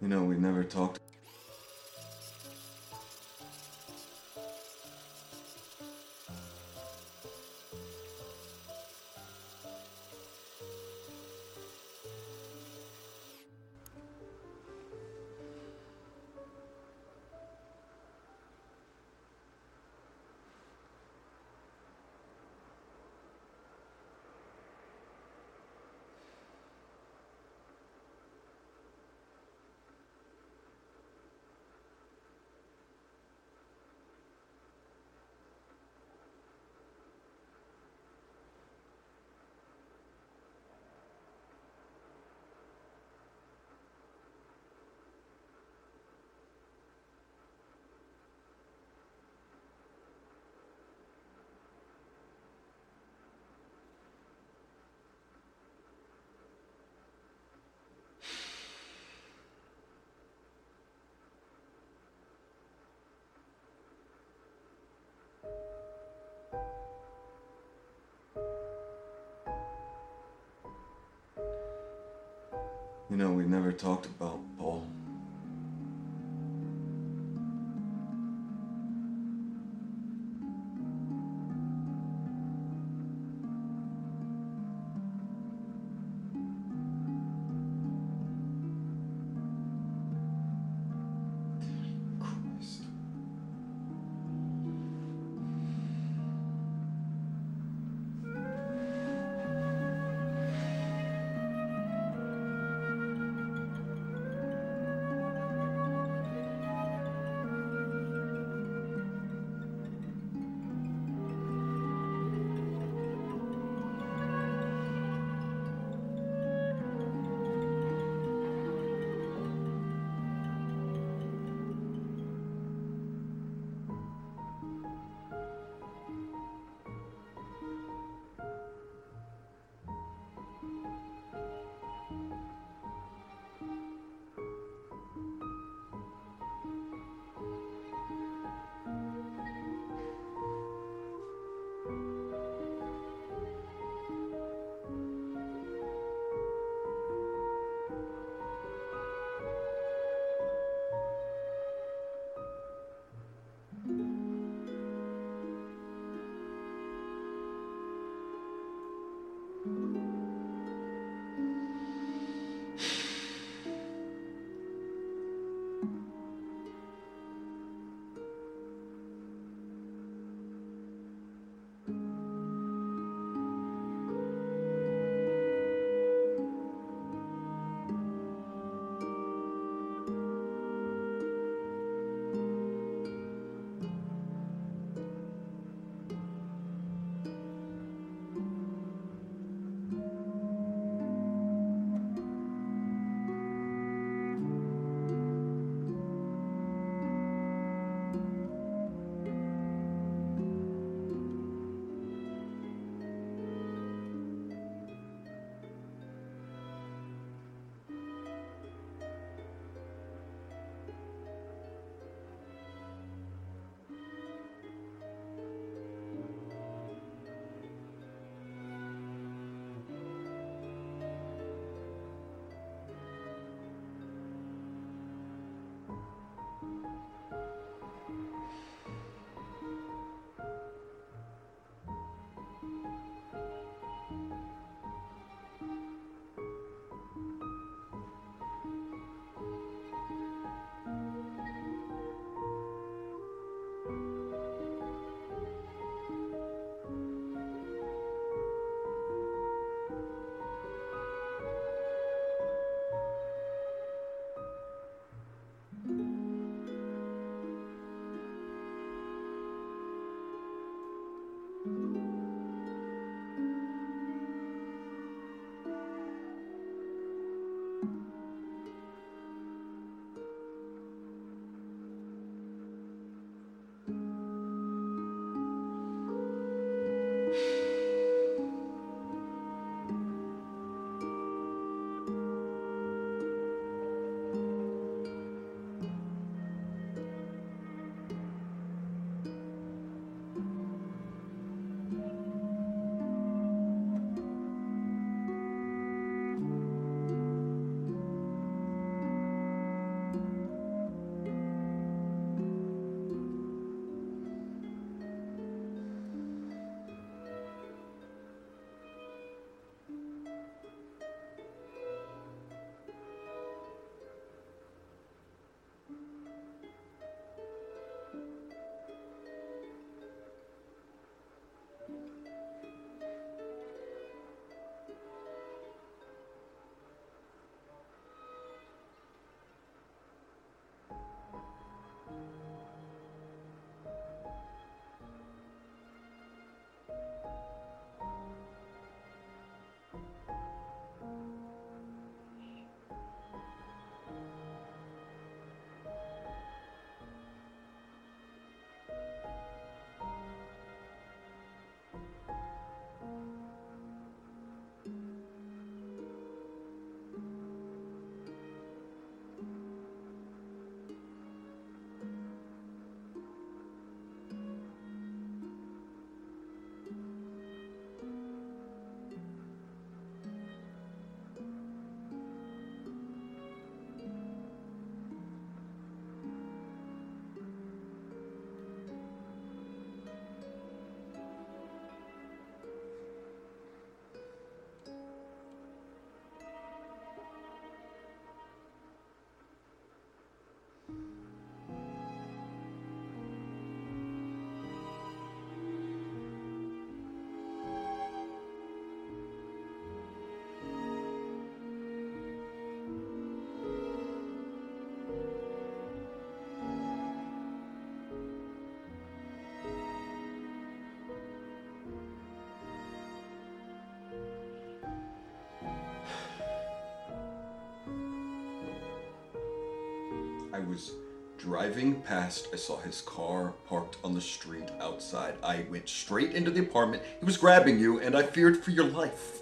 You know, we never talked. You know, we never talked about Paul. I was driving past, I saw his car parked on the street outside. I went straight into the apartment. He was grabbing you, and I feared for your life.